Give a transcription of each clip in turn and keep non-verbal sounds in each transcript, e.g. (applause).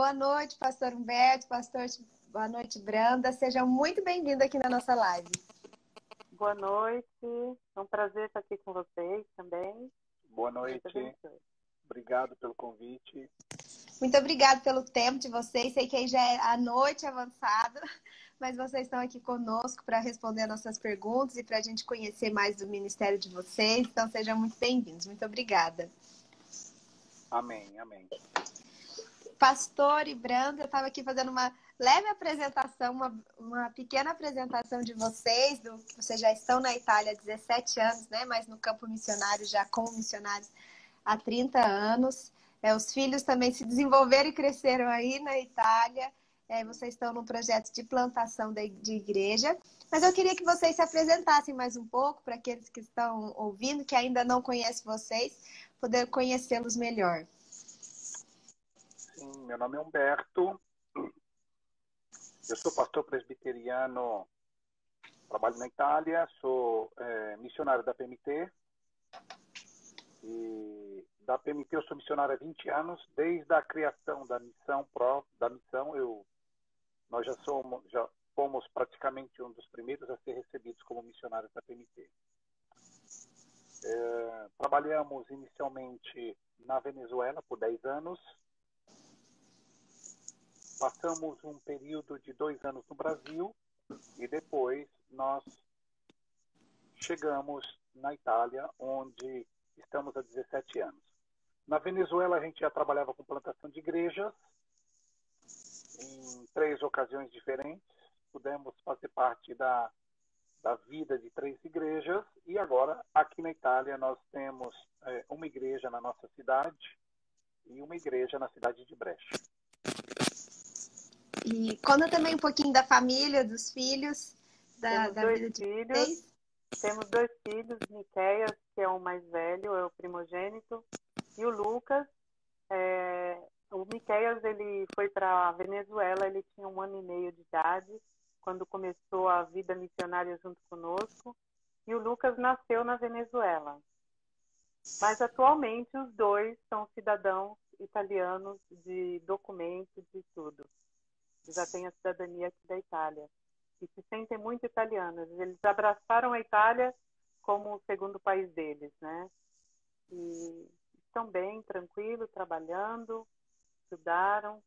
Boa noite, pastor Humberto, pastor, boa noite, Branda. Sejam muito bem-vindos aqui na nossa live. Boa noite, é um prazer estar aqui com vocês também. Boa noite, obrigado pelo convite. Muito obrigado pelo tempo de vocês. Sei que já é a noite avançada, (laughs) mas vocês estão aqui conosco para responder nossas perguntas e para a gente conhecer mais do ministério de vocês. Então, sejam muito bem-vindos. Muito obrigada. Amém, amém. Pastor e Branda, eu estava aqui fazendo uma leve apresentação, uma, uma pequena apresentação de vocês, do, vocês já estão na Itália há 17 anos, né? Mas no campo missionário, já como missionários há 30 anos. É, os filhos também se desenvolveram e cresceram aí na Itália. É, vocês estão num projeto de plantação de, de igreja. Mas eu queria que vocês se apresentassem mais um pouco para aqueles que estão ouvindo, que ainda não conhecem vocês, poder conhecê-los melhor. Sim, meu nome é Humberto. Eu sou pastor presbiteriano, trabalho na Itália, sou é, missionário da PMT. E da PMT eu sou missionário há 20 anos, desde a criação da missão da missão eu nós já somos já fomos praticamente um dos primeiros a ser recebidos como missionários da PMT. É, trabalhamos inicialmente na Venezuela por 10 anos. Passamos um período de dois anos no Brasil e depois nós chegamos na Itália, onde estamos há 17 anos. Na Venezuela, a gente já trabalhava com plantação de igrejas, em três ocasiões diferentes. Pudemos fazer parte da, da vida de três igrejas. E agora, aqui na Itália, nós temos é, uma igreja na nossa cidade e uma igreja na cidade de Brecha. E conta também um pouquinho da família, dos filhos, da, da vida de filhos. vocês. Temos dois filhos, Miqueias, que é o mais velho, é o primogênito, e o Lucas. É, o Miqueias, ele foi para a Venezuela, ele tinha um ano e meio de idade, quando começou a vida missionária junto conosco, e o Lucas nasceu na Venezuela. Mas atualmente os dois são cidadãos italianos de documentos e tudo. Já têm a cidadania aqui da Itália e se sentem muito italianos. Eles abraçaram a Itália como o segundo país deles, né? E estão bem, tranquilos, trabalhando, estudaram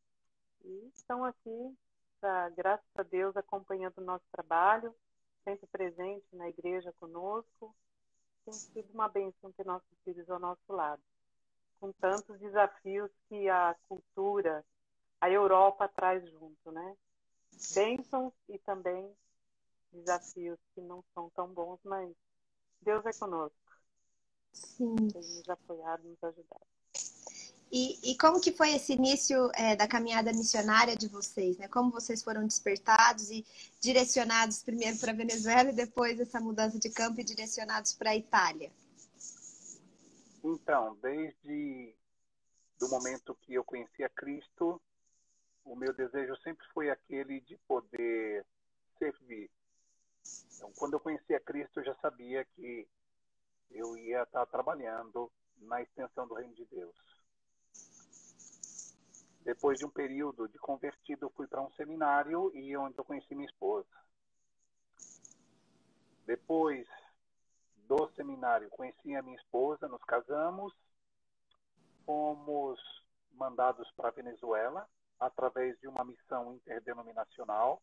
e estão aqui, pra, graças a Deus, acompanhando o nosso trabalho, sempre presente na igreja conosco. Tem sido uma bênção ter nossos filhos ao nosso lado, com tantos desafios que a cultura, a Europa traz junto, né? bênçãos e também desafios que não são tão bons, mas Deus é conosco. Sim. Tem nos apoiado, nos ajudado. E, e como que foi esse início é, da caminhada missionária de vocês? Né? Como vocês foram despertados e direcionados primeiro para a Venezuela e depois essa mudança de campo e direcionados para a Itália? Então, desde do momento que eu conheci a Cristo, o meu desejo sempre foi aquele de poder servir. Então, quando eu conheci a Cristo, eu já sabia que eu ia estar trabalhando na extensão do reino de Deus. Depois de um período de convertido, fui para um seminário e onde eu conheci minha esposa. Depois do seminário, conheci a minha esposa, nos casamos, fomos mandados para a Venezuela através de uma missão interdenominacional.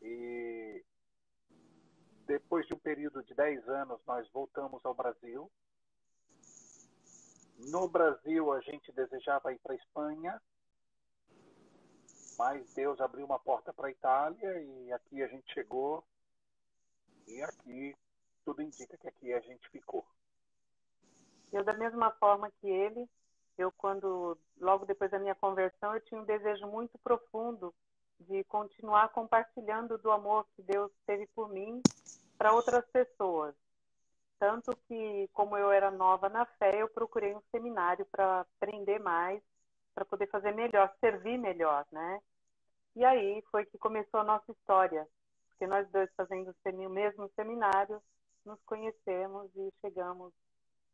E depois de um período de 10 anos, nós voltamos ao Brasil. No Brasil, a gente desejava ir para a Espanha, mas Deus abriu uma porta para a Itália e aqui a gente chegou. E aqui tudo indica que aqui a gente ficou. Eu, da mesma forma que ele, eu quando logo depois da minha conversão eu tinha um desejo muito profundo de continuar compartilhando do amor que Deus teve por mim para outras pessoas. Tanto que como eu era nova na fé eu procurei um seminário para aprender mais para poder fazer melhor servir melhor né? E aí foi que começou a nossa história porque nós dois fazendo o mesmo seminário nos conhecemos e chegamos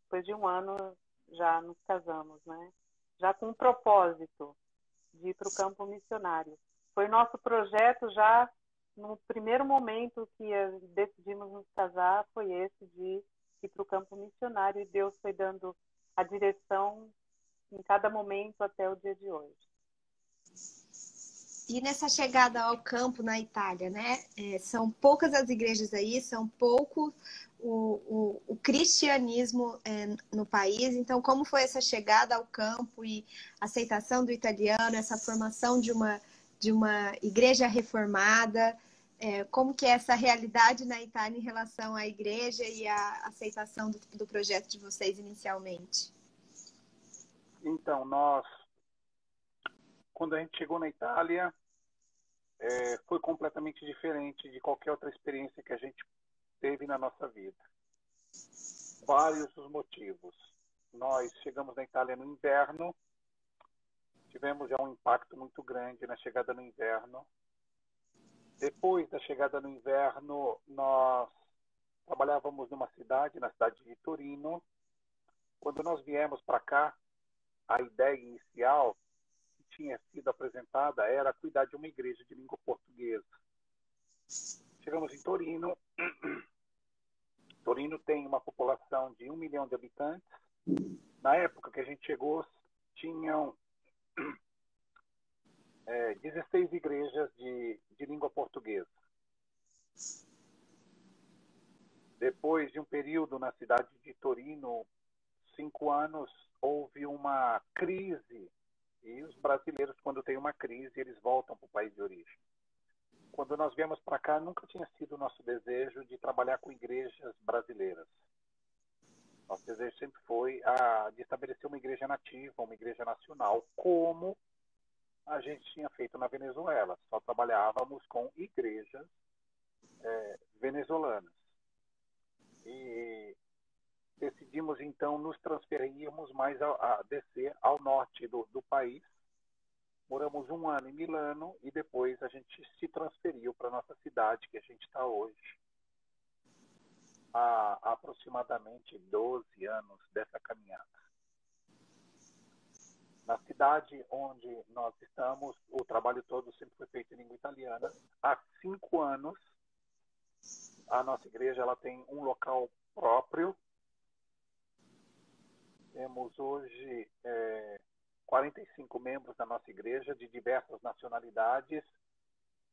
depois de um ano já nos casamos, né? já com um propósito de ir para o campo missionário. Foi nosso projeto já no primeiro momento que decidimos nos casar, foi esse de ir para o campo missionário e Deus foi dando a direção em cada momento até o dia de hoje. E nessa chegada ao campo na Itália, né? É, são poucas as igrejas aí, são pouco o, o, o cristianismo é, no país. Então, como foi essa chegada ao campo e aceitação do italiano, essa formação de uma, de uma igreja reformada? É, como que é essa realidade na Itália em relação à igreja e à aceitação do, do projeto de vocês inicialmente? Então, nós quando a gente chegou na Itália, é, foi completamente diferente de qualquer outra experiência que a gente teve na nossa vida. Vários os motivos. Nós chegamos na Itália no inverno, tivemos já um impacto muito grande na chegada no inverno. Depois da chegada no inverno, nós trabalhávamos numa cidade, na cidade de Torino. Quando nós viemos para cá, a ideia inicial tinha sido apresentada era cuidar de uma igreja de língua portuguesa. Chegamos em Torino. Torino tem uma população de um milhão de habitantes. Na época que a gente chegou, tinham é, 16 igrejas de, de língua portuguesa. Depois de um período na cidade de Torino, cinco anos, houve uma crise e os brasileiros, quando tem uma crise, eles voltam para o país de origem. Quando nós viemos para cá, nunca tinha sido o nosso desejo de trabalhar com igrejas brasileiras. Nosso desejo sempre foi a, de estabelecer uma igreja nativa, uma igreja nacional, como a gente tinha feito na Venezuela. Só trabalhávamos com igrejas é, venezuelanas. E decidimos então nos transferirmos mais a, a descer ao norte do, do, país. Moramos um ano em Milano e depois a gente se transferiu para nossa cidade, que a gente está hoje. Há aproximadamente 12 anos dessa caminhada. Na cidade onde nós estamos, o trabalho todo sempre foi feito em língua italiana. Há cinco anos, a nossa igreja ela tem um local próprio temos hoje é, 45 membros da nossa igreja de diversas nacionalidades,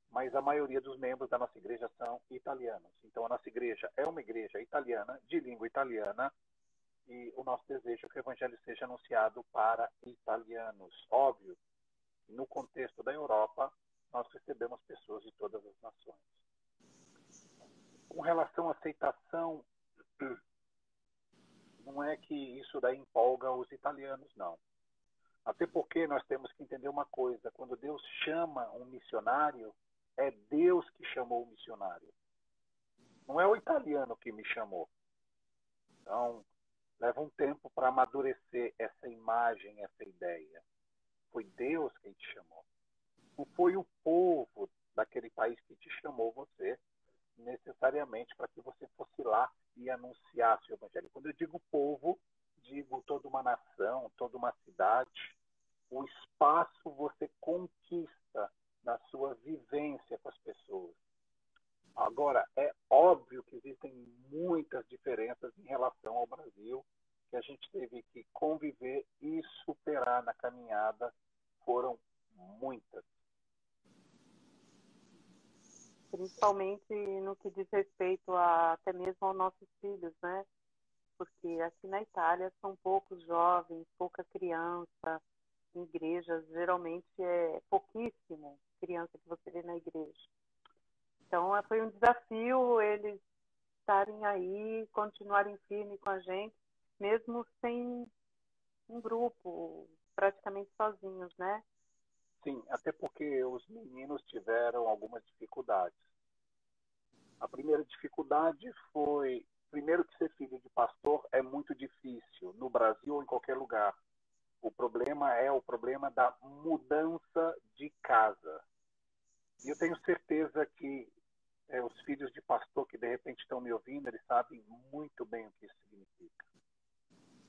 mas a maioria dos membros da nossa igreja são italianos. Então, a nossa igreja é uma igreja italiana, de língua italiana, e o nosso desejo é que o evangelho seja anunciado para italianos. Óbvio, no contexto da Europa, nós recebemos pessoas de todas as nações. Com relação à aceitação (clears throat) não é que isso daí empolga os italianos, não. Até porque nós temos que entender uma coisa: quando Deus chama um missionário, é Deus que chamou o missionário. Não é o italiano que me chamou. Então, leva um tempo para amadurecer essa imagem, essa ideia. Foi Deus quem te chamou. Não foi o povo daquele país que te chamou você necessariamente para que você fosse lá e anunciasse o evangelho. Quando eu digo povo, digo toda uma nação, toda uma cidade. O espaço você conquista na sua vivência com as pessoas. Agora, é óbvio que existem muitas diferenças em relação ao Brasil, que a gente teve que conviver e superar na caminhada. Foram muitas principalmente no que diz respeito a, até mesmo aos nossos filhos, né? Porque aqui na Itália são poucos jovens, pouca criança, igrejas geralmente é pouquíssimo criança que você vê na igreja. Então é, foi um desafio eles estarem aí, continuarem firmes com a gente, mesmo sem um grupo, praticamente sozinhos, né? Sim, até porque os meninos tiveram algumas dificuldades. A primeira dificuldade foi, primeiro que ser filho de pastor é muito difícil, no Brasil ou em qualquer lugar. O problema é o problema da mudança de casa. E eu tenho certeza que é, os filhos de pastor que de repente estão me ouvindo, eles sabem muito bem o que isso significa.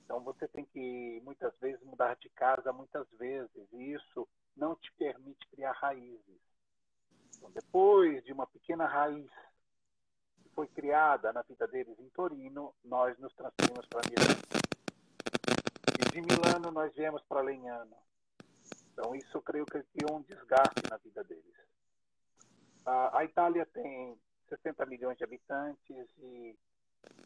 Então você tem que muitas vezes mudar de casa muitas vezes e isso não te permite criar raízes. Então, depois de uma pequena raiz foi criada na vida deles em Torino, nós nos transferimos para Milano. E de Milano nós viemos para Lenhano. Então isso eu creio que criou um desgaste na vida deles. A Itália tem 60 milhões de habitantes e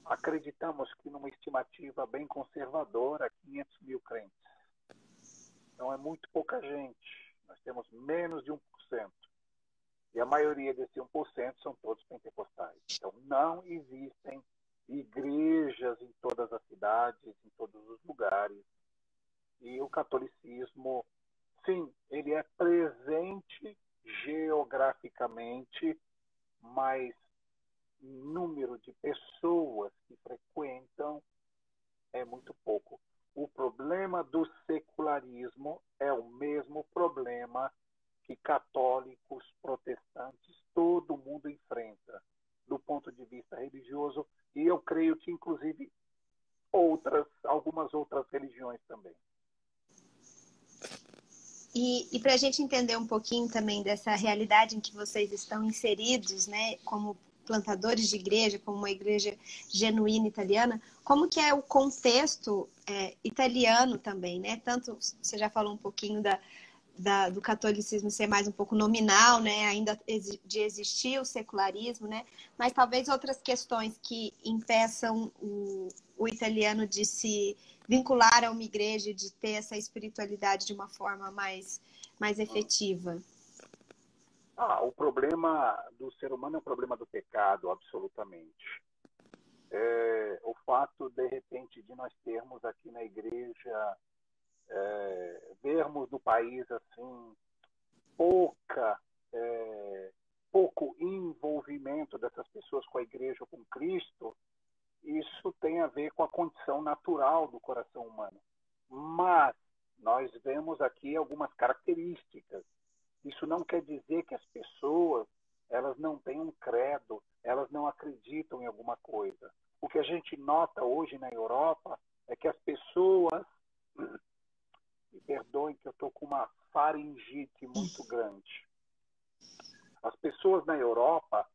acreditamos que numa estimativa bem conservadora, 500 mil crentes. Então é muito pouca gente. Nós temos menos de 1%. E a maioria desse 1% são todos pentecostais. Então não existem igrejas em todas as cidades, em todos os lugares. E o catolicismo, sim, ele é presente geograficamente, mas número de pessoas que frequentam é muito pouco. O problema do secularismo é o mesmo problema que católicos, protestantes, todo mundo enfrenta do ponto de vista religioso e eu creio que inclusive outras, algumas outras religiões também. E, e para a gente entender um pouquinho também dessa realidade em que vocês estão inseridos, né, como plantadores de igreja, como uma igreja genuína italiana, como que é o contexto é, italiano também, né? Tanto você já falou um pouquinho da, da, do catolicismo ser mais um pouco nominal, né? Ainda de existir o secularismo, né? Mas talvez outras questões que impeçam o, o italiano de se vincular a uma igreja, de ter essa espiritualidade de uma forma mais, mais efetiva. Ah, o problema do ser humano é um problema do pecado, absolutamente. É, o fato, de repente, de nós termos aqui na igreja, é, vermos no país assim pouca, é, pouco envolvimento dessas pessoas com a igreja com Cristo, isso tem a ver com a condição natural do coração humano. Mas nós vemos aqui algumas características isso não quer dizer que as pessoas elas não têm um credo, elas não acreditam em alguma coisa. O que a gente nota hoje na Europa é que as pessoas, me perdoem que eu estou com uma faringite muito grande. As pessoas na Europa,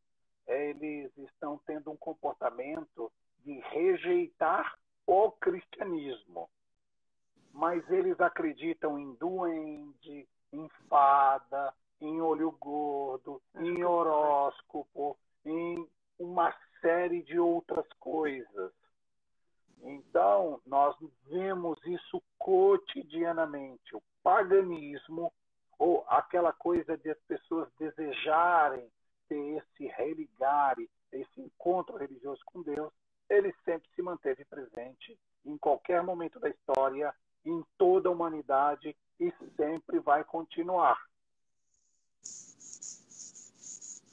eles estão tendo um comportamento de rejeitar o cristianismo. Mas eles acreditam em duende, em fada, em olho gordo, em horóscopo, em uma série de outras coisas. Então, nós vemos isso cotidianamente. O paganismo, ou aquela coisa de as pessoas desejarem ter esse religar, esse encontro religioso com Deus, ele sempre se manteve presente em qualquer momento da história, em toda a humanidade e sempre vai continuar.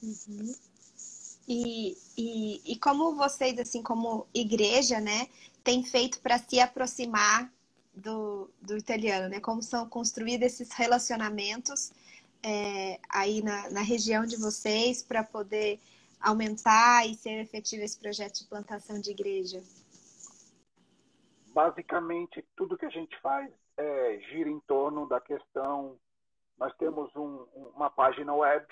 Uhum. E, e, e como vocês, assim, como igreja, né, tem feito para se aproximar do, do italiano, né? Como são construídos esses relacionamentos é, aí na, na região de vocês para poder aumentar e ser efetivo esse projeto de plantação de igreja? Basicamente, tudo que a gente faz é, gira em torno da questão. Nós temos um, uma página web,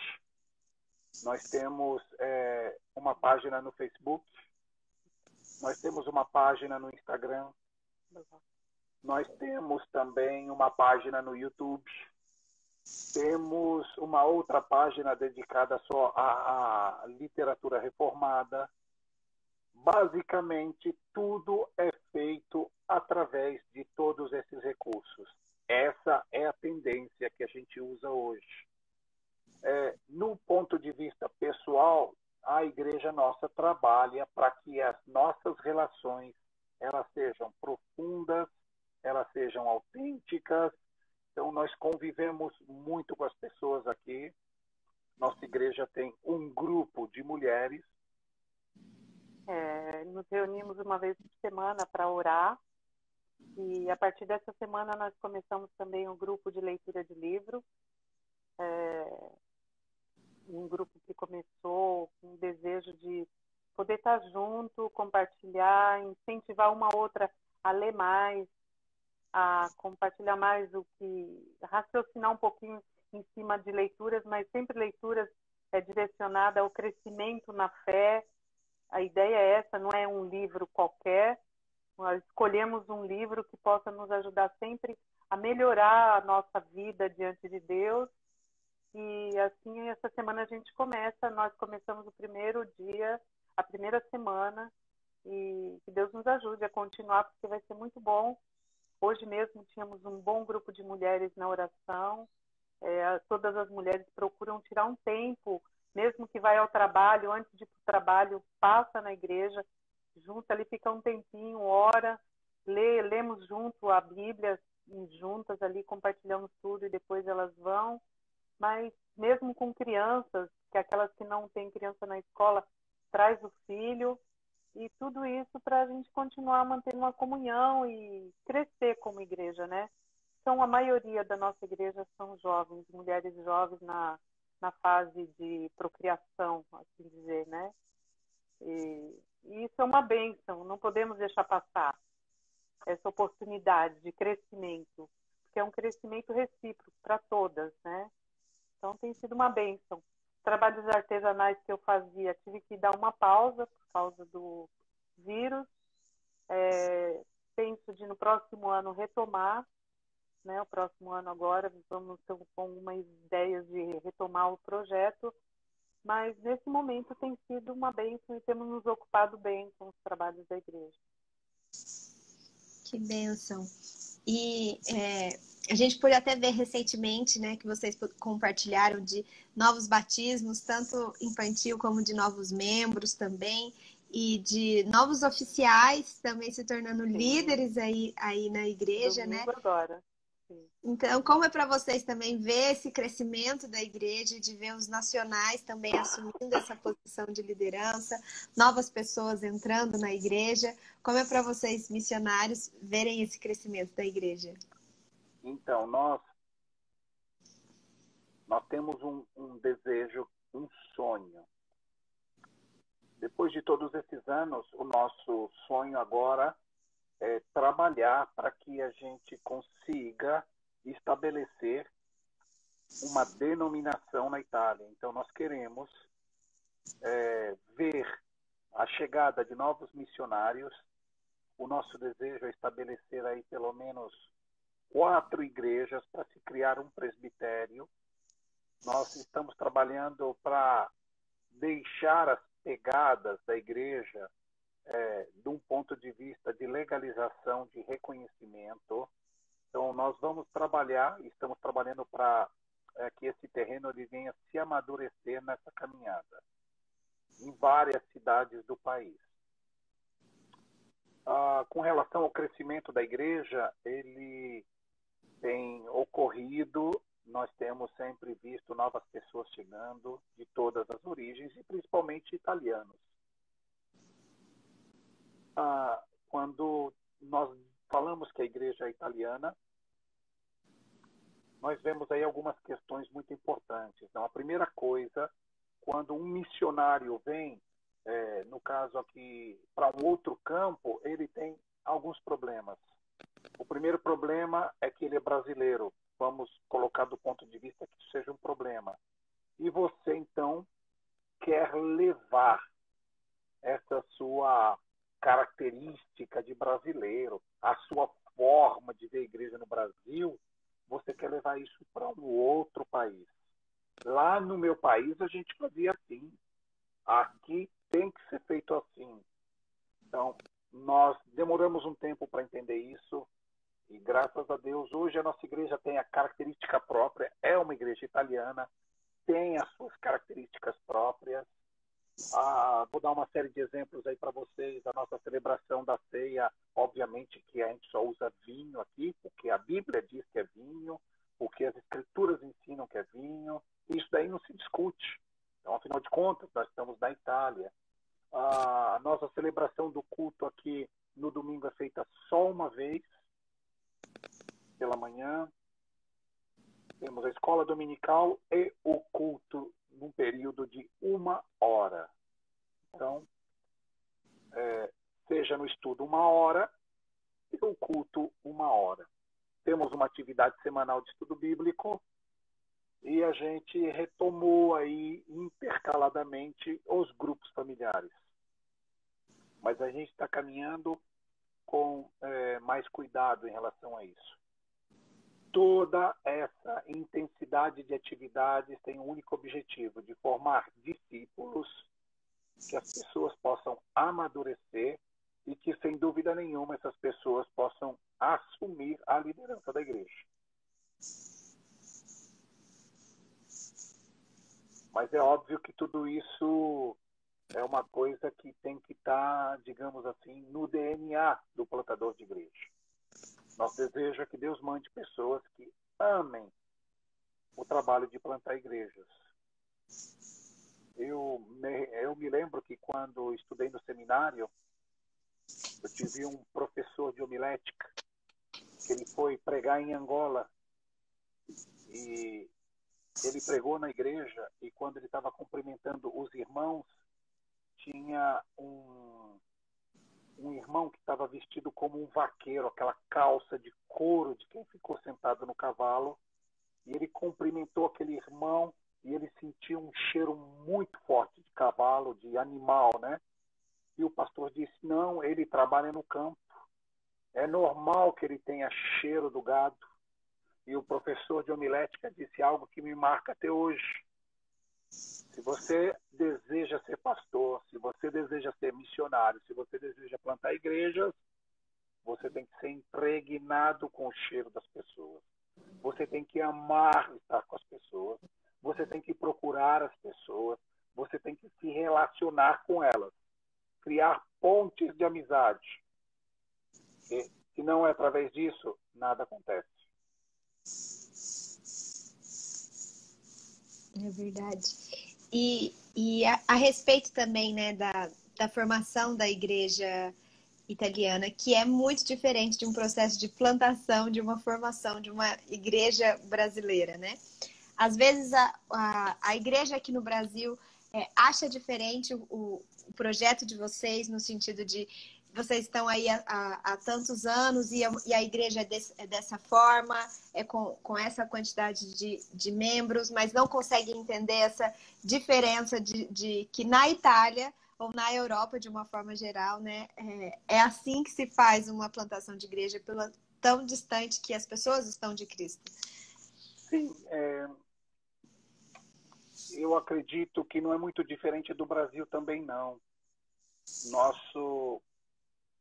nós temos é, uma página no Facebook, nós temos uma página no Instagram, nós temos também uma página no YouTube, temos uma outra página dedicada só à, à literatura reformada. Basicamente, tudo é feito através de todos esses recursos. Essa é a tendência que a gente usa hoje. É, no ponto de vista pessoal, a igreja nossa trabalha para que as nossas relações elas sejam profundas, elas sejam autênticas. Então nós convivemos muito com as pessoas aqui. Nossa igreja tem um grupo de mulheres. É, nos reunimos uma vez por semana para orar e a partir dessa semana nós começamos também um grupo de leitura de livro. É, um grupo que começou com o desejo de poder estar junto, compartilhar, incentivar uma outra a ler mais, a compartilhar mais o que, raciocinar um pouquinho em cima de leituras, mas sempre leituras é, direcionadas ao crescimento na fé. A ideia é essa, não é um livro qualquer. Nós escolhemos um livro que possa nos ajudar sempre a melhorar a nossa vida diante de Deus. E assim, essa semana a gente começa, nós começamos o primeiro dia, a primeira semana, e que Deus nos ajude a continuar, porque vai ser muito bom. Hoje mesmo tínhamos um bom grupo de mulheres na oração. É, todas as mulheres procuram tirar um tempo, mesmo que vai ao trabalho, antes de ir para o trabalho, passa na igreja, junta ali, fica um tempinho, ora, lê, lemos junto a Bíblia, juntas ali, compartilhamos tudo e depois elas vão. Mas mesmo com crianças, que aquelas que não têm criança na escola, traz o filho, e tudo isso para a gente continuar mantendo uma comunhão e crescer como igreja, né? Então, a maioria da nossa igreja são jovens, mulheres jovens na, na fase de procriação, assim dizer, né? E, e isso é uma bênção, não podemos deixar passar essa oportunidade de crescimento, porque é um crescimento recíproco para todas, né? Então, tem sido uma bênção trabalhos artesanais que eu fazia, tive que dar uma pausa por causa do vírus. É, penso de no próximo ano retomar, né? O próximo ano agora vamos ter algumas ideias de retomar o projeto, mas nesse momento tem sido uma bênção e temos nos ocupado bem com os trabalhos da igreja. Que bênção! E é, a gente pôde até ver recentemente, né, que vocês compartilharam de novos batismos, tanto infantil como de novos membros também, e de novos oficiais também se tornando Sim. líderes aí, aí na igreja, né? agora. Então, como é para vocês também ver esse crescimento da igreja, de ver os nacionais também assumindo essa posição de liderança, novas pessoas entrando na igreja? Como é para vocês, missionários, verem esse crescimento da igreja? Então, nós, nós temos um, um desejo, um sonho. Depois de todos esses anos, o nosso sonho agora é, trabalhar para que a gente consiga estabelecer uma denominação na Itália. Então, nós queremos é, ver a chegada de novos missionários. O nosso desejo é estabelecer aí pelo menos quatro igrejas para se criar um presbitério. Nós estamos trabalhando para deixar as pegadas da igreja é, de um ponto de vista de legalização, de reconhecimento. Então, nós vamos trabalhar, estamos trabalhando para é, que esse terreno ele venha se amadurecer nessa caminhada, em várias cidades do país. Ah, com relação ao crescimento da igreja, ele tem ocorrido, nós temos sempre visto novas pessoas chegando de todas as origens e principalmente italianos ah, quando nós falamos que a igreja é italiana, nós vemos aí algumas questões muito importantes. Então, a primeira coisa, quando um missionário vem, é, no caso aqui, para um outro campo, ele tem alguns problemas. O primeiro problema é que ele é brasileiro. Vamos colocar do ponto de vista que seja um problema. E você, então, quer levar essa sua característica de brasileiro, a sua forma de ver a igreja no Brasil, você quer levar isso para um outro país. Lá no meu país a gente fazia assim. Aqui tem que ser feito assim. Então, nós demoramos um tempo para entender isso e graças a Deus hoje a nossa igreja tem a característica própria, é uma igreja italiana, tem as suas características próprias ah, vou dar uma série de exemplos aí para vocês. A nossa celebração da ceia, obviamente que a gente só usa vinho aqui, porque a Bíblia diz que é vinho, porque as escrituras ensinam que é vinho. Isso daí não se discute. Então, afinal de contas, nós estamos na Itália. A nossa celebração do culto aqui no domingo é feita só uma vez, pela manhã. Temos a escola dominical e o culto num período de uma hora. Então, é, seja no estudo uma hora, ter o culto uma hora. Temos uma atividade semanal de estudo bíblico e a gente retomou aí intercaladamente os grupos familiares. Mas a gente está caminhando com é, mais cuidado em relação a isso. Toda essa intensidade de atividades tem um único objetivo, de formar discípulos que as pessoas possam amadurecer e que, sem dúvida nenhuma, essas pessoas possam assumir a liderança da igreja. Mas é óbvio que tudo isso é uma coisa que tem que estar, tá, digamos assim, no DNA do plantador de igreja. Nosso desejo é que Deus mande pessoas que amem o trabalho de plantar igrejas. Eu me, eu me lembro que quando estudei no seminário, eu tive um professor de homilética que ele foi pregar em Angola e ele pregou na igreja e quando ele estava cumprimentando os irmãos tinha um um irmão que estava vestido como um vaqueiro, aquela calça de couro de quem ficou sentado no cavalo, e ele cumprimentou aquele irmão e ele sentiu um cheiro muito forte de cavalo, de animal, né? E o pastor disse: Não, ele trabalha no campo. É normal que ele tenha cheiro do gado. E o professor de homilética disse algo que me marca até hoje. Se você deseja ser pastor, se você deseja ser missionário, se você deseja plantar igrejas, você tem que ser impregnado com o cheiro das pessoas. Você tem que amar estar com as pessoas. Você tem que procurar as pessoas. Você tem que se relacionar com elas criar pontes de amizade. E, se não é através disso, nada acontece. É verdade. E, e a, a respeito também né, da, da formação da igreja italiana, que é muito diferente de um processo de plantação, de uma formação de uma igreja brasileira, né? Às vezes a, a, a igreja aqui no Brasil é, acha diferente o, o projeto de vocês no sentido de vocês estão aí há, há, há tantos anos e a, e a igreja é, desse, é, dessa forma, é com, com essa quantidade de, de membros, mas não conseguem entender essa diferença de, de que na Itália ou na Europa, de uma forma geral, né, é, é assim que se faz uma plantação de igreja pela, tão distante que as pessoas estão de Cristo. Sim, é, eu acredito que não é muito diferente do Brasil também não. Nosso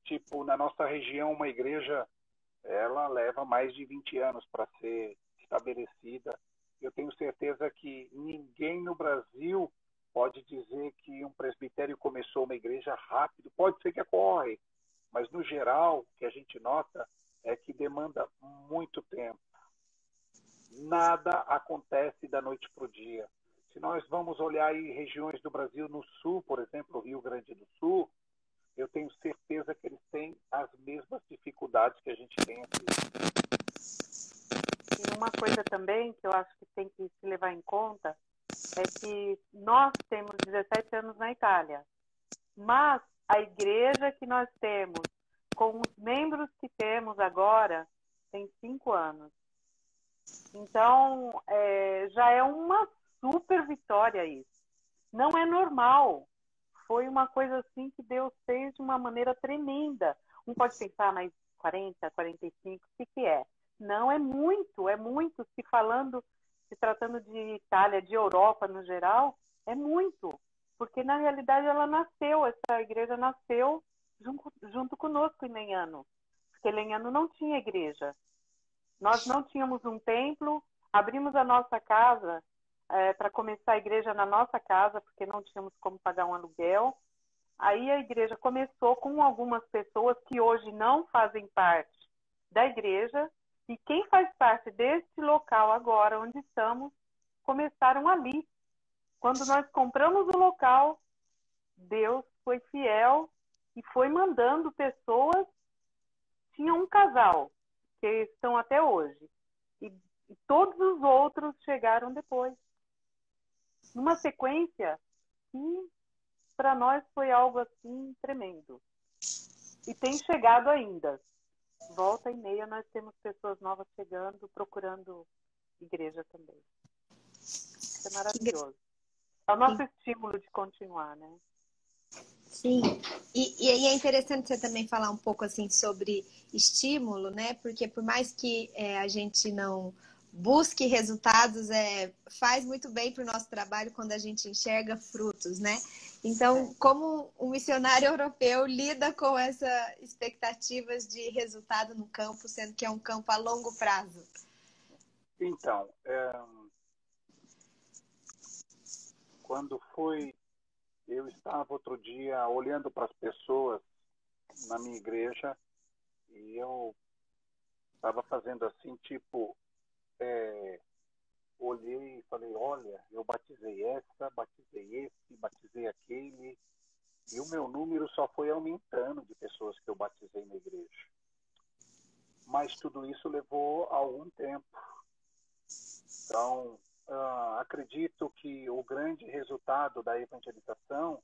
tipo na nossa região uma igreja ela leva mais de 20 anos para ser estabelecida. Eu tenho certeza que ninguém no Brasil pode dizer que um presbitério começou uma igreja rápido. Pode ser que ocorre, mas no geral o que a gente nota é que demanda muito tempo. Nada acontece da noite para o dia. Se nós vamos olhar aí regiões do Brasil no sul, por exemplo, Rio Grande do Sul, eu tenho certeza que eles têm as mesmas dificuldades que a gente tem aqui. E uma coisa também que eu acho que tem que se levar em conta é que nós temos 17 anos na Itália, mas a igreja que nós temos, com os membros que temos agora, tem cinco anos. Então, é, já é uma super vitória isso. Não é normal. Foi uma coisa assim que Deus fez de uma maneira tremenda. Um pode pensar, mas 40, 45, o que, que é? Não, é muito, é muito. Se falando, se tratando de Itália, de Europa no geral, é muito. Porque na realidade ela nasceu, essa igreja nasceu junto, junto conosco em Lenhano. Porque Lenhano não tinha igreja. Nós não tínhamos um templo, abrimos a nossa casa é, para começar a igreja na nossa casa, porque não tínhamos como pagar um aluguel. Aí a igreja começou com algumas pessoas que hoje não fazem parte da igreja, e quem faz parte deste local agora, onde estamos, começaram ali. Quando nós compramos o local, Deus foi fiel e foi mandando pessoas. Tinha um casal que estão até hoje, e, e todos os outros chegaram depois numa sequência que para nós foi algo assim tremendo. E tem chegado ainda. volta e meia nós temos pessoas novas chegando, procurando igreja também. Isso é maravilhoso. É o nosso Sim. estímulo de continuar, né? Sim, e, e é interessante você também falar um pouco assim sobre estímulo, né? Porque por mais que é, a gente não busque resultados, é, faz muito bem para o nosso trabalho quando a gente enxerga frutos, né? Então, como um missionário europeu lida com essas expectativas de resultado no campo, sendo que é um campo a longo prazo? Então, é... quando foi, eu estava outro dia olhando para as pessoas na minha igreja e eu estava fazendo assim, tipo, é, olhei e falei, olha, eu batizei essa, batizei esse, batizei aquele, e o meu número só foi aumentando de pessoas que eu batizei na igreja. Mas tudo isso levou algum tempo. Então, uh, acredito que o grande resultado da evangelização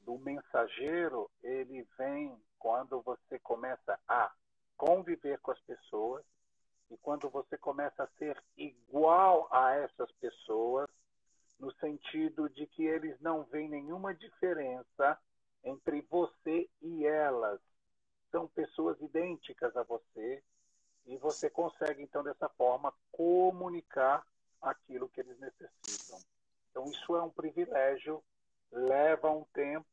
do mensageiro, ele vem quando você começa a conviver com as pessoas, e quando você começa a ser igual a essas pessoas, no sentido de que eles não veem nenhuma diferença entre você e elas. São pessoas idênticas a você e você consegue, então, dessa forma, comunicar aquilo que eles necessitam. Então, isso é um privilégio, leva um tempo.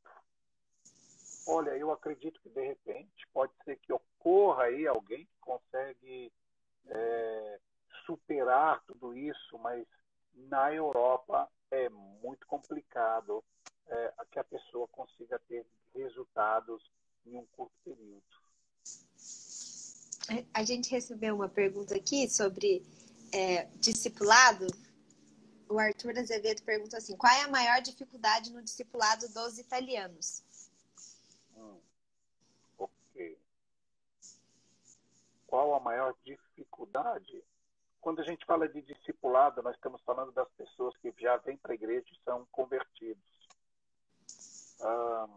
Olha, eu acredito que, de repente, pode ser que ocorra aí alguém que consegue é, superar tudo isso, mas na Europa é muito complicado é, que a pessoa consiga ter resultados em um curto período. A gente recebeu uma pergunta aqui sobre é, discipulado. O Arthur Azevedo pergunta assim: qual é a maior dificuldade no discipulado dos italianos? Hum, ok. Qual a maior dificuldade? Dificuldade, quando a gente fala de discipulado, nós estamos falando das pessoas que já vêm para a igreja e são convertidos. Ah,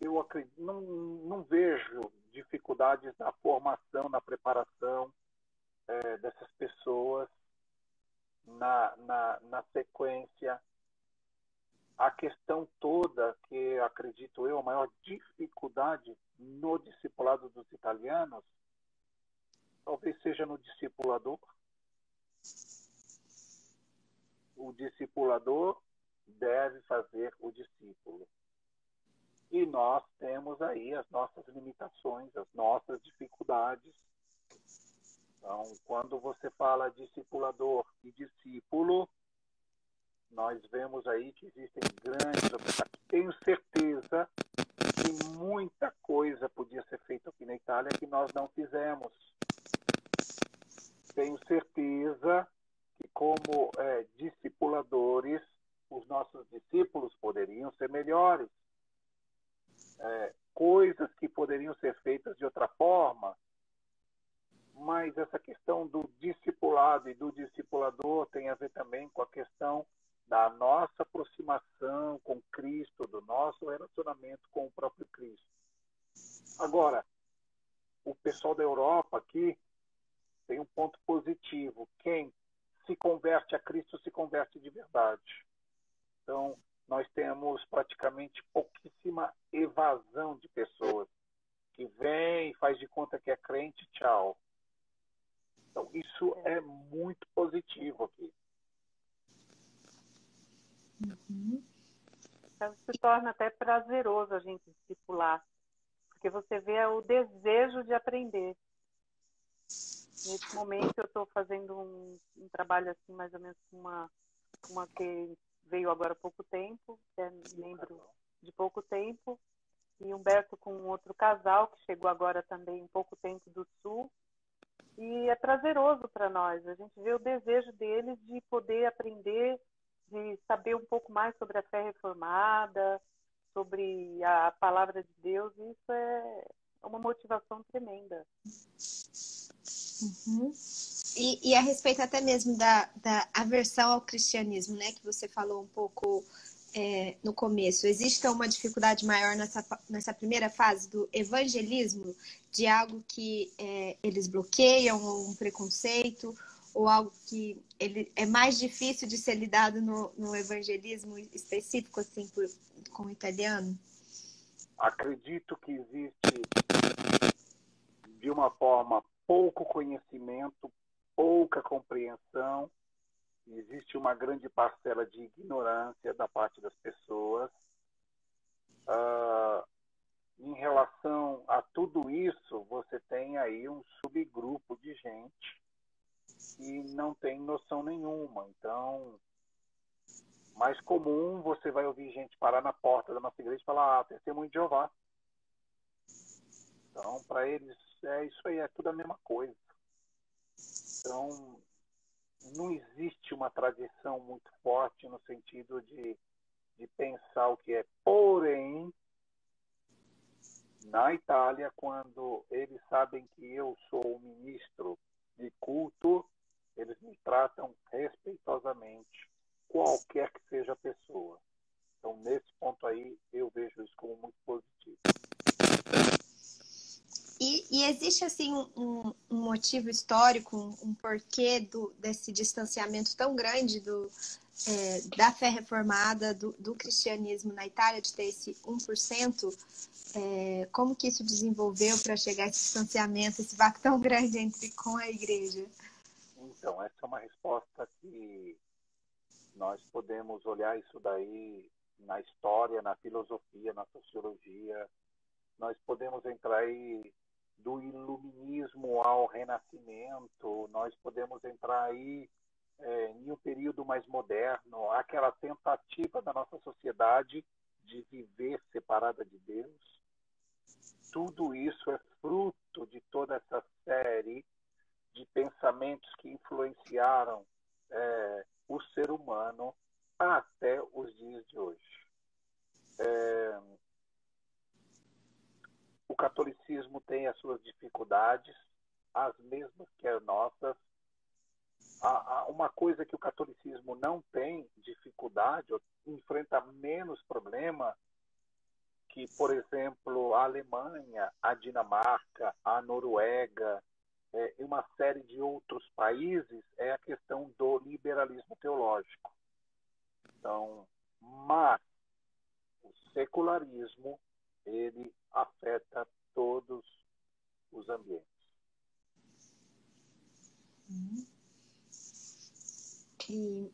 eu acredito, não, não vejo dificuldades na formação, na preparação é, dessas pessoas, na, na, na sequência. A questão toda, que acredito eu, a maior dificuldade no discipulado dos italianos talvez seja no discipulador. O discipulador deve fazer o discípulo. E nós temos aí as nossas limitações, as nossas dificuldades. Então, quando você fala discipulador e discípulo, nós vemos aí que existem grandes obstáculos. Tenho certeza que muita coisa podia ser feita aqui na Itália que nós não fizemos tenho certeza que, como é, discipuladores, os nossos discípulos poderiam ser melhores. É, coisas que poderiam ser feitas de outra forma, mas essa questão do discipulado e do discipulador tem a ver também com a questão da nossa aproximação com Cristo, do nosso relacionamento com o próprio Cristo. Agora, o pessoal da Europa aqui tem um ponto positivo. Quem se converte a Cristo se converte de verdade. Então, nós temos praticamente pouquíssima evasão de pessoas que vem, faz de conta que é crente, tchau. Então, isso é muito positivo aqui. Uhum. Então, se torna até prazeroso a gente discipular, porque você vê o desejo de aprender. Nesse momento eu estou fazendo um, um, trabalho assim, mais ou menos com uma, uma que veio agora há pouco tempo, que é membro de pouco tempo, e Humberto com um outro casal que chegou agora também um pouco tempo do Sul. E é prazeroso para nós. A gente vê o desejo deles de poder aprender, de saber um pouco mais sobre a fé reformada, sobre a palavra de Deus. Isso é uma motivação tremenda. Uhum. E, e, a respeito até mesmo da, da aversão ao cristianismo, né? Que você falou um pouco é, no começo, existe uma dificuldade maior nessa, nessa primeira fase do evangelismo, de algo que é, eles bloqueiam, um preconceito, ou algo que ele, é mais difícil de ser lidado no, no evangelismo específico, assim, por, com o italiano? Acredito que existe, de uma forma, pouco conhecimento, pouca compreensão existe uma grande parcela de ignorância da parte das pessoas. Uh, em relação a tudo isso, você tem aí um subgrupo de gente que não tem noção nenhuma. Então, mais comum, você vai ouvir gente parar na porta da nossa igreja e falar, ah, testemunho de Jeová. Então, para eles, é isso aí, é tudo a mesma coisa. Então, não existe uma tradição muito forte no sentido de, de pensar o que é. Porém, na Itália, quando eles sabem que eu sou o ministro de culto, eles me tratam respeitosamente, qualquer que seja a pessoa. Então, nesse ponto aí, eu vejo isso como muito positivo. E, e existe assim um, um, motivo histórico, um, porquê do, desse distanciamento tão grande do, é, da fé reformada, do, do, cristianismo na Itália, de ter esse 1%? É, como que isso desenvolveu para chegar a esse distanciamento, esse vácuo tão grande entre com a igreja? Então, essa é uma resposta que nós podemos olhar isso daí na história, na filosofia, na sociologia. Nós podemos entrar aí do iluminismo ao renascimento, nós podemos entrar aí é, em um período mais moderno, aquela tentativa da nossa sociedade de viver separada de Deus. Tudo isso é fruto de toda essa série de pensamentos que influenciaram é, o ser humano até os dias de hoje. É, o catolicismo tem as suas dificuldades, as mesmas que as nossas. Há uma coisa que o catolicismo não tem dificuldade, enfrenta menos problema que, por exemplo, a Alemanha, a Dinamarca, a Noruega é, e uma série de outros países, é a questão do liberalismo teológico. Então, mas o secularismo ele afeta todos os ambientes. Uhum. E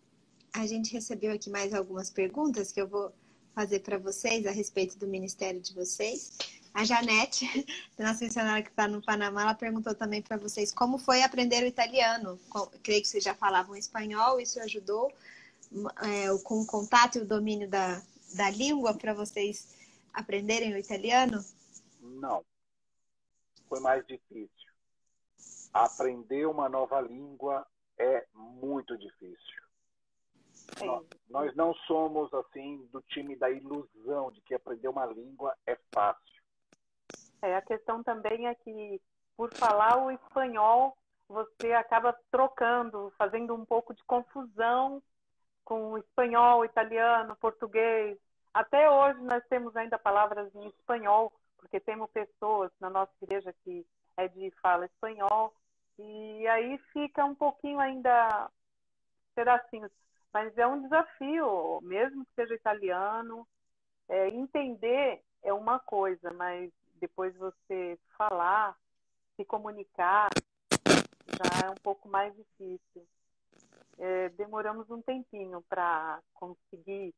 a gente recebeu aqui mais algumas perguntas que eu vou fazer para vocês a respeito do ministério de vocês. A Janete, (laughs) nossa missionária que está no Panamá, ela perguntou também para vocês como foi aprender o italiano. Creio que vocês já falavam espanhol, isso ajudou é, com o contato e o domínio da, da língua para vocês aprenderem o italiano? Não. Foi mais difícil. Aprender uma nova língua é muito difícil. Nós, nós não somos assim do time da ilusão de que aprender uma língua é fácil. É, a questão também é que por falar o espanhol, você acaba trocando, fazendo um pouco de confusão com o espanhol, italiano, português, até hoje nós temos ainda palavras em espanhol, porque temos pessoas na nossa igreja que é de fala espanhol, e aí fica um pouquinho ainda pedacinhos. Mas é um desafio, mesmo que seja italiano, é, entender é uma coisa, mas depois você falar, se comunicar, já é um pouco mais difícil. É, demoramos um tempinho para conseguir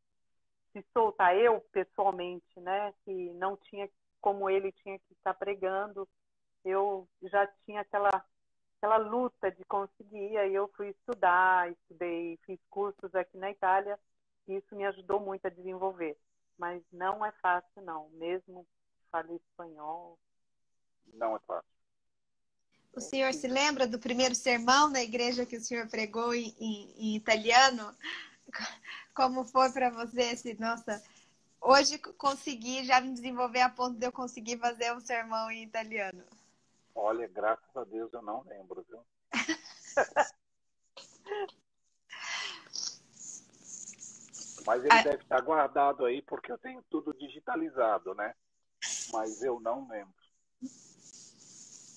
se soltar eu pessoalmente, né, que não tinha como ele tinha que estar pregando, eu já tinha aquela aquela luta de conseguir, aí eu fui estudar, estudei, fiz cursos aqui na Itália, e isso me ajudou muito a desenvolver. Mas não é fácil não, mesmo falei espanhol. Não é fácil. O senhor se lembra do primeiro sermão na igreja que o senhor pregou em, em, em italiano? (laughs) Como foi para você esse, nossa, hoje consegui já me desenvolver a ponto de eu conseguir fazer um sermão em italiano? Olha, graças a Deus eu não lembro, viu? (laughs) Mas ele deve estar guardado aí porque eu tenho tudo digitalizado, né? Mas eu não lembro.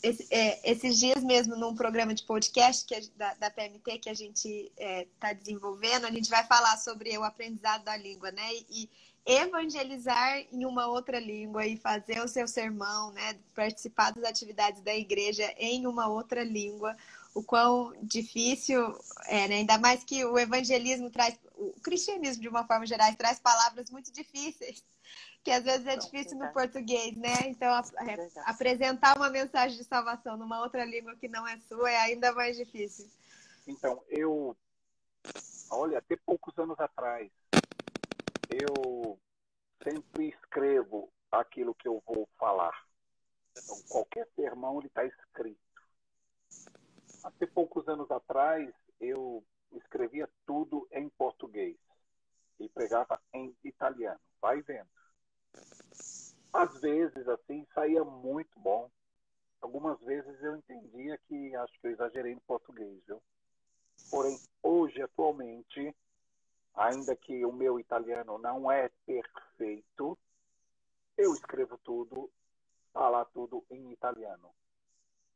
Esse, é, esses dias mesmo, num programa de podcast que da, da, PMT que a gente está é, tá desenvolvendo, a gente vai falar sobre o aprendizado da língua, né? E, evangelizar em uma outra língua e fazer o seu sermão, né? Participar das atividades da igreja em uma outra língua o quão difícil é, né? ainda mais que o evangelismo traz, o cristianismo de uma forma geral traz palavras muito difíceis, que às vezes é difícil no português, né? Então a, é, apresentar uma mensagem de salvação numa outra língua que não é sua é ainda mais difícil. Então eu, olha, até poucos anos atrás, eu sempre escrevo aquilo que eu vou falar. Então, qualquer sermão ele está escrito. Até poucos anos atrás, eu escrevia tudo em português e pregava em italiano. Vai vendo. Às vezes, assim, saía muito bom. Algumas vezes eu entendia que acho que eu exagerei no português, viu? Porém, hoje, atualmente, ainda que o meu italiano não é perfeito, eu escrevo tudo, falar tudo em italiano.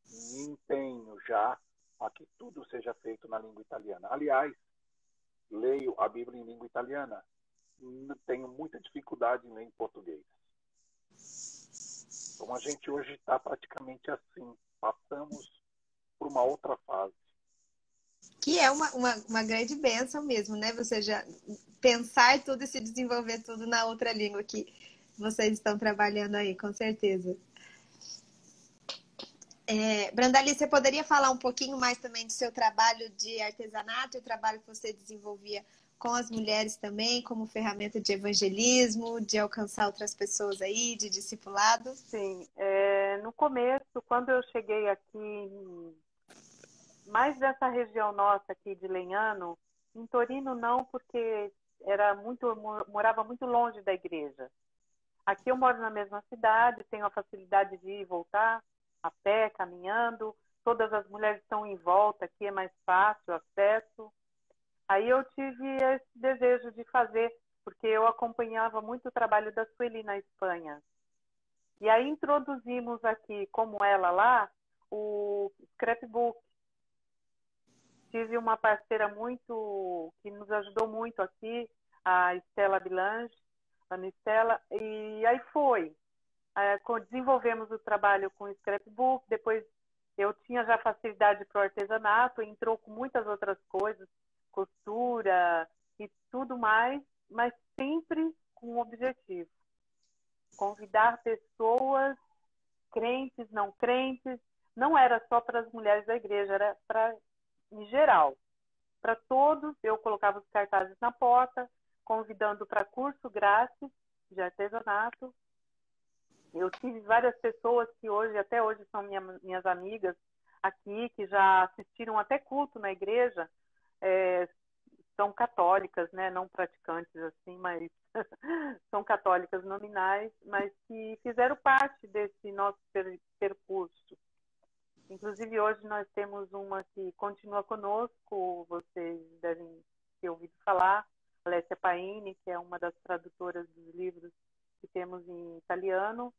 Me empenho já a que tudo seja feito na língua italiana. Aliás, leio a Bíblia em língua italiana. Tenho muita dificuldade em ler em português. Então a gente hoje está praticamente assim. Passamos por uma outra fase. Que é uma, uma, uma grande bênção mesmo, né? Você já pensar tudo e se desenvolver tudo na outra língua que vocês estão trabalhando aí, com certeza. É, Brandali, você poderia falar um pouquinho mais também do seu trabalho de artesanato e o trabalho que você desenvolvia com as mulheres também, como ferramenta de evangelismo, de alcançar outras pessoas aí, de discipulado? Sim, é, no começo, quando eu cheguei aqui, mais dessa região nossa aqui de Lenhano, em Torino não, porque era muito morava muito longe da igreja. Aqui eu moro na mesma cidade, tenho a facilidade de ir e voltar, a pé, caminhando. Todas as mulheres estão em volta, aqui é mais fácil o acesso. Aí eu tive esse desejo de fazer, porque eu acompanhava muito o trabalho da Sueli na Espanha. E aí introduzimos aqui, como ela lá, o scrapbook. Tive uma parceira muito que nos ajudou muito aqui, a Estela Bilange, a Estela, e aí foi. É, desenvolvemos o trabalho com scrapbook, depois eu tinha já facilidade para o artesanato, entrou com muitas outras coisas, costura e tudo mais, mas sempre com um objetivo: convidar pessoas, crentes, não crentes, não era só para as mulheres da igreja, era para em geral. Para todos, eu colocava os cartazes na porta, convidando para curso grátis de artesanato. Eu tive várias pessoas que hoje, até hoje, são minha, minhas amigas aqui, que já assistiram até culto na igreja, é, são católicas, né? Não praticantes assim, mas (laughs) são católicas nominais, mas que fizeram parte desse nosso per percurso. Inclusive hoje nós temos uma que continua conosco, vocês devem ter ouvido falar, Alessia Paini, que é uma das tradutoras dos livros que temos em italiano,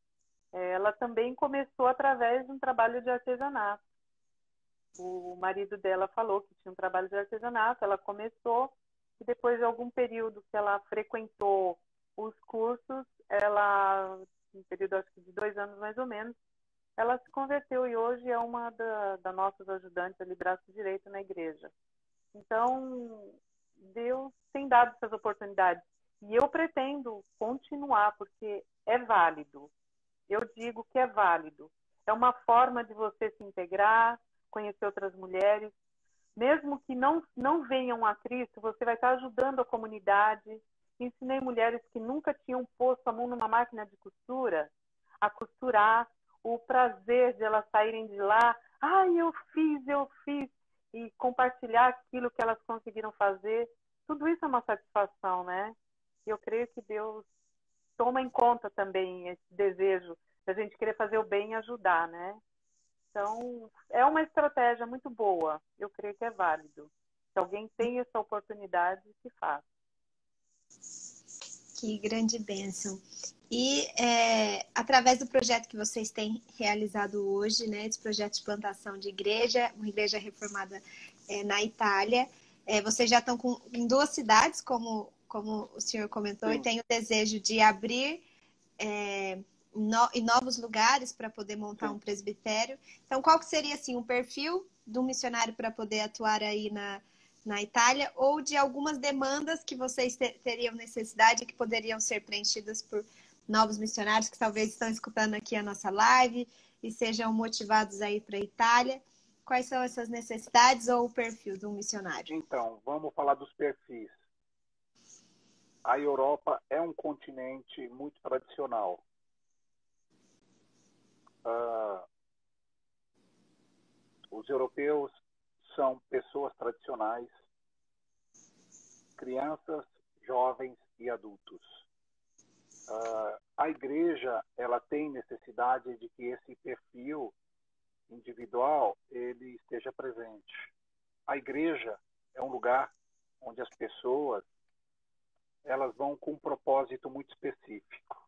ela também começou através de um trabalho de artesanato. O marido dela falou que tinha um trabalho de artesanato, ela começou e depois de algum período que ela frequentou os cursos, ela, um período acho que de dois anos mais ou menos, ela se converteu e hoje é uma das da nossas ajudantes ali, braço direito na igreja. Então, Deus tem dado essas oportunidades. E eu pretendo continuar, porque é válido. Eu digo que é válido. É uma forma de você se integrar, conhecer outras mulheres. Mesmo que não, não venham a Cristo, você vai estar ajudando a comunidade. Ensinei mulheres que nunca tinham posto a mão numa máquina de costura a costurar, o prazer de elas saírem de lá. Ai, eu fiz, eu fiz. E compartilhar aquilo que elas conseguiram fazer. Tudo isso é uma satisfação, né? E eu creio que Deus toma em conta também esse desejo da gente querer fazer o bem e ajudar, né? Então, é uma estratégia muito boa. Eu creio que é válido. Se alguém tem essa oportunidade, que faça. Que grande bênção. E é, através do projeto que vocês têm realizado hoje, né, esse projeto de plantação de igreja, uma igreja reformada é, na Itália, é, vocês já estão com, em duas cidades, como, como o senhor comentou, Sim. e tem o desejo de abrir é, no, em novos lugares para poder montar Sim. um presbitério. Então, qual que seria assim o perfil do missionário para poder atuar aí na, na Itália ou de algumas demandas que vocês ter, teriam necessidade que poderiam ser preenchidas por novos missionários que talvez estão escutando aqui a nossa live e sejam motivados a ir para a Itália. Quais são essas necessidades ou o perfil de um missionário? Então, vamos falar dos perfis. A Europa é um continente muito tradicional. Uh, os europeus são pessoas tradicionais, crianças, jovens e adultos. Uh, a igreja ela tem necessidade de que esse perfil individual ele esteja presente. A igreja é um lugar onde as pessoas elas vão com um propósito muito específico.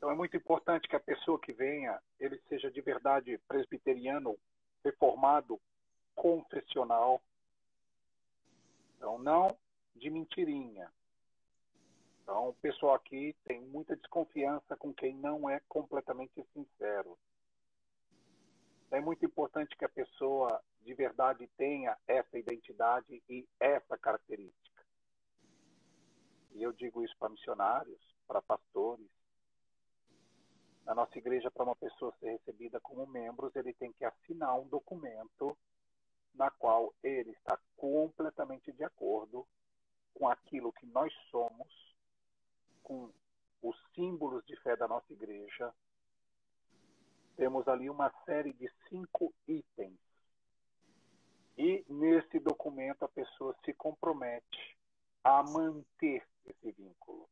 Então é muito importante que a pessoa que venha ele seja de verdade presbiteriano, reformado, confessional. Então não de mentirinha, então, o pessoal aqui tem muita desconfiança com quem não é completamente sincero. É muito importante que a pessoa de verdade tenha essa identidade e essa característica. E eu digo isso para missionários, para pastores. Na nossa igreja, para uma pessoa ser recebida como membro, ele tem que assinar um documento na qual ele está completamente de acordo com aquilo que nós somos com os símbolos de fé da nossa igreja, temos ali uma série de cinco itens. E nesse documento a pessoa se compromete a manter esse vínculo.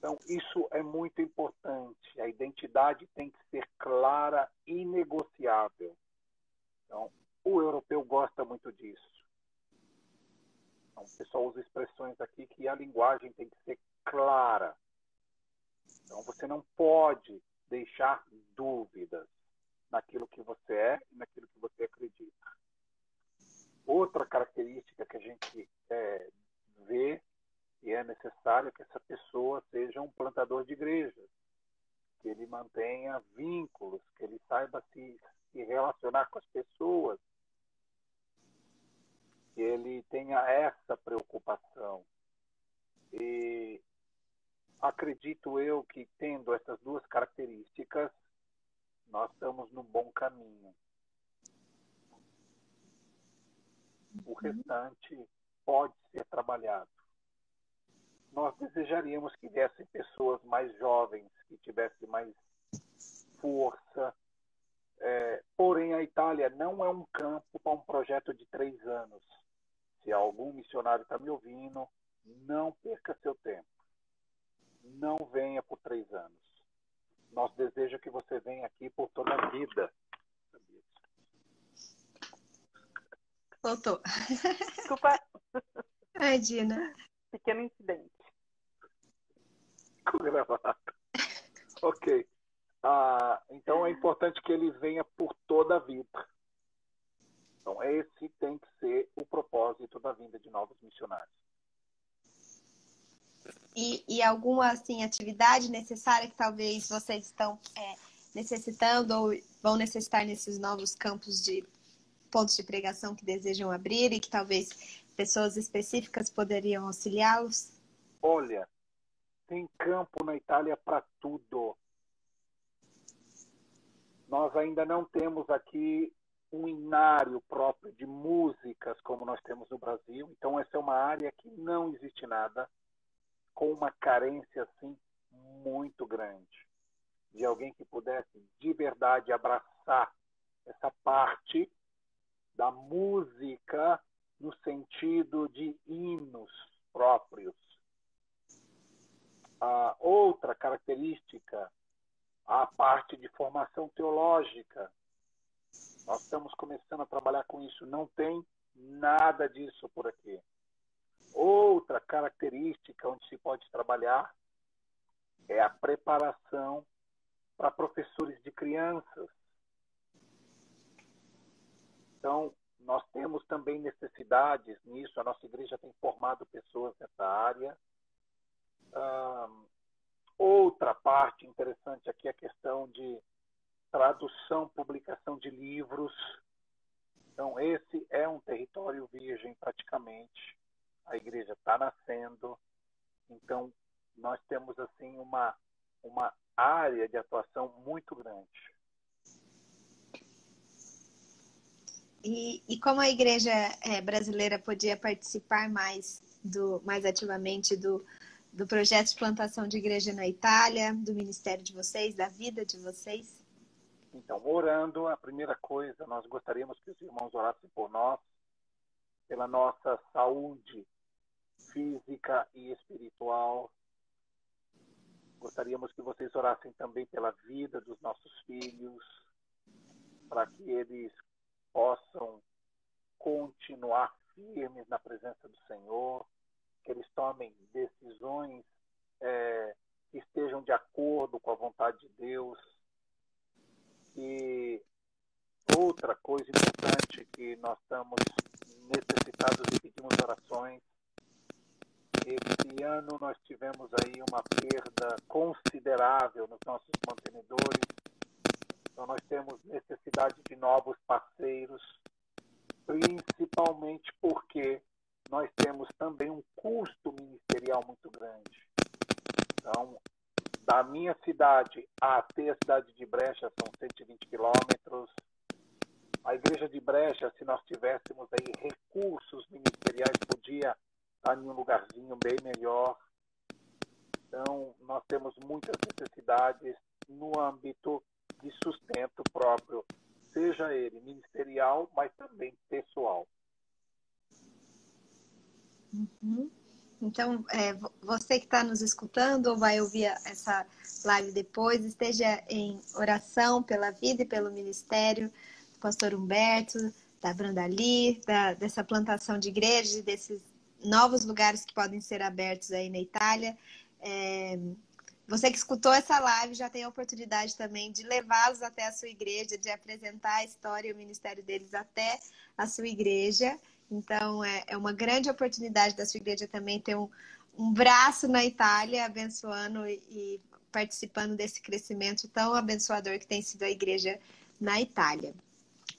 Então, isso é muito importante. A identidade tem que ser clara e negociável. Então, o europeu gosta muito disso. Então, o pessoal usa expressões aqui que a linguagem tem que ser clara. Então você não pode deixar dúvidas naquilo que você é e naquilo que você acredita. Outra característica que a gente é, vê e é necessário que essa pessoa seja um plantador de igrejas, que ele mantenha vínculos, que ele saiba se, se relacionar com as pessoas, que ele tenha essa preocupação. E acredito eu que tendo essas duas características, nós estamos no bom caminho. O restante pode ser trabalhado. Nós desejaríamos que viessem pessoas mais jovens, que tivessem mais força. É, porém, a Itália não é um campo para um projeto de três anos. Se algum missionário está me ouvindo, não perca seu tempo não venha por três anos. Nosso desejo é que você venha aqui por toda a vida. Voltou. Desculpa. Ai, Dina. Pequeno incidente. Gravado. (laughs) ok. Ah, então é importante que ele venha por toda a vida. Então, esse tem que ser o propósito da vinda de novos missionários e, e alguma assim, atividade necessária que talvez vocês estão é, necessitando ou vão necessitar nesses novos campos de pontos de pregação que desejam abrir e que talvez pessoas específicas poderiam auxiliá-los? Olha, tem campo na Itália para tudo. Nós ainda não temos aqui um inário próprio de músicas como nós temos no Brasil. Então, essa é uma área que não existe nada com uma carência assim muito grande de alguém que pudesse de verdade abraçar essa parte da música no sentido de hinos próprios. A outra característica, a parte de formação teológica. Nós estamos começando a trabalhar com isso. Não tem nada disso por aqui Outra característica onde se pode trabalhar é a preparação para professores de crianças. Então, nós temos também necessidades nisso, a nossa igreja tem formado pessoas nessa área. outra parte interessante aqui é a questão de tradução, publicação de livros. Então, esse é um território virgem praticamente. A igreja está nascendo. Então, nós temos assim uma, uma área de atuação muito grande. E, e como a igreja é, brasileira podia participar mais do mais ativamente do, do projeto de plantação de igreja na Itália, do ministério de vocês, da vida de vocês? Então, orando, a primeira coisa, nós gostaríamos que os irmãos orassem por nós, pela nossa saúde física e espiritual. Gostaríamos que vocês orassem também pela vida dos nossos filhos, para que eles possam continuar firmes na presença do Senhor, que eles tomem decisões é, que estejam de acordo com a vontade de Deus. E outra coisa importante que nós estamos necessitados de pedimos orações. Esse ano nós tivemos aí uma perda considerável nos nossos mantenedores então, nós temos necessidade de novos parceiros, principalmente porque nós temos também um custo ministerial muito grande. Então, da minha cidade até a cidade de Brecha são 120 quilômetros. A igreja de Brecha, se nós tivéssemos aí recursos ministeriais, podia estar em um lugarzinho bem melhor. Então, nós temos muitas necessidades no âmbito de sustento próprio, seja ele ministerial, mas também pessoal. Uhum. Então, é, você que está nos escutando ou vai ouvir essa live depois, esteja em oração pela vida e pelo ministério do pastor Humberto, da Brandali, da, dessa plantação de igrejas e desses novos lugares que podem ser abertos aí na Itália. É, você que escutou essa live já tem a oportunidade também de levá-los até a sua igreja, de apresentar a história e o ministério deles até a sua igreja. Então, é, é uma grande oportunidade da sua igreja também ter um, um braço na Itália, abençoando e, e participando desse crescimento tão abençoador que tem sido a igreja na Itália.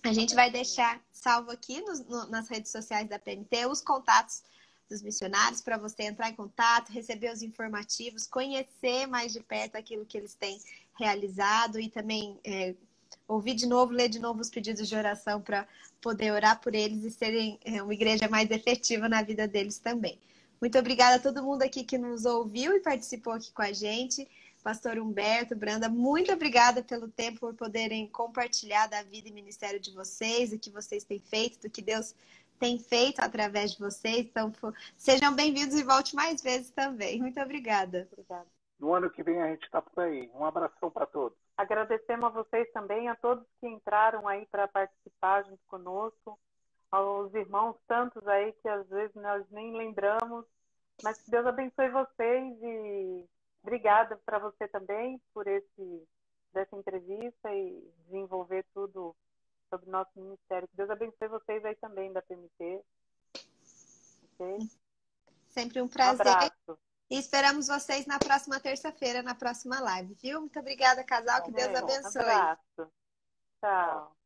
A gente vai deixar salvo aqui no, nas redes sociais da PNT os contatos dos missionários para você entrar em contato, receber os informativos, conhecer mais de perto aquilo que eles têm realizado e também é, ouvir de novo, ler de novo os pedidos de oração para poder orar por eles e serem é, uma igreja mais efetiva na vida deles também. Muito obrigada a todo mundo aqui que nos ouviu e participou aqui com a gente. Pastor Humberto, Branda, muito obrigada pelo tempo, por poderem compartilhar da vida e ministério de vocês, o que vocês têm feito, do que Deus tem feito através de vocês. Então, sejam bem-vindos e volte mais vezes também. Muito obrigada. Obrigada. No ano que vem a gente está por aí. Um abração para todos. Agradecemos a vocês também, a todos que entraram aí para participar junto conosco, aos irmãos tantos aí que às vezes nós nem lembramos, mas que Deus abençoe vocês e obrigada para você também por esse dessa entrevista e desenvolver tudo sobre o nosso ministério. Que Deus abençoe vocês aí também da PMT. Okay? Sempre um prazer. Um abraço. E esperamos vocês na próxima terça-feira, na próxima live, viu? Muito obrigada, casal. Que Deus abençoe. Um abraço. Tchau.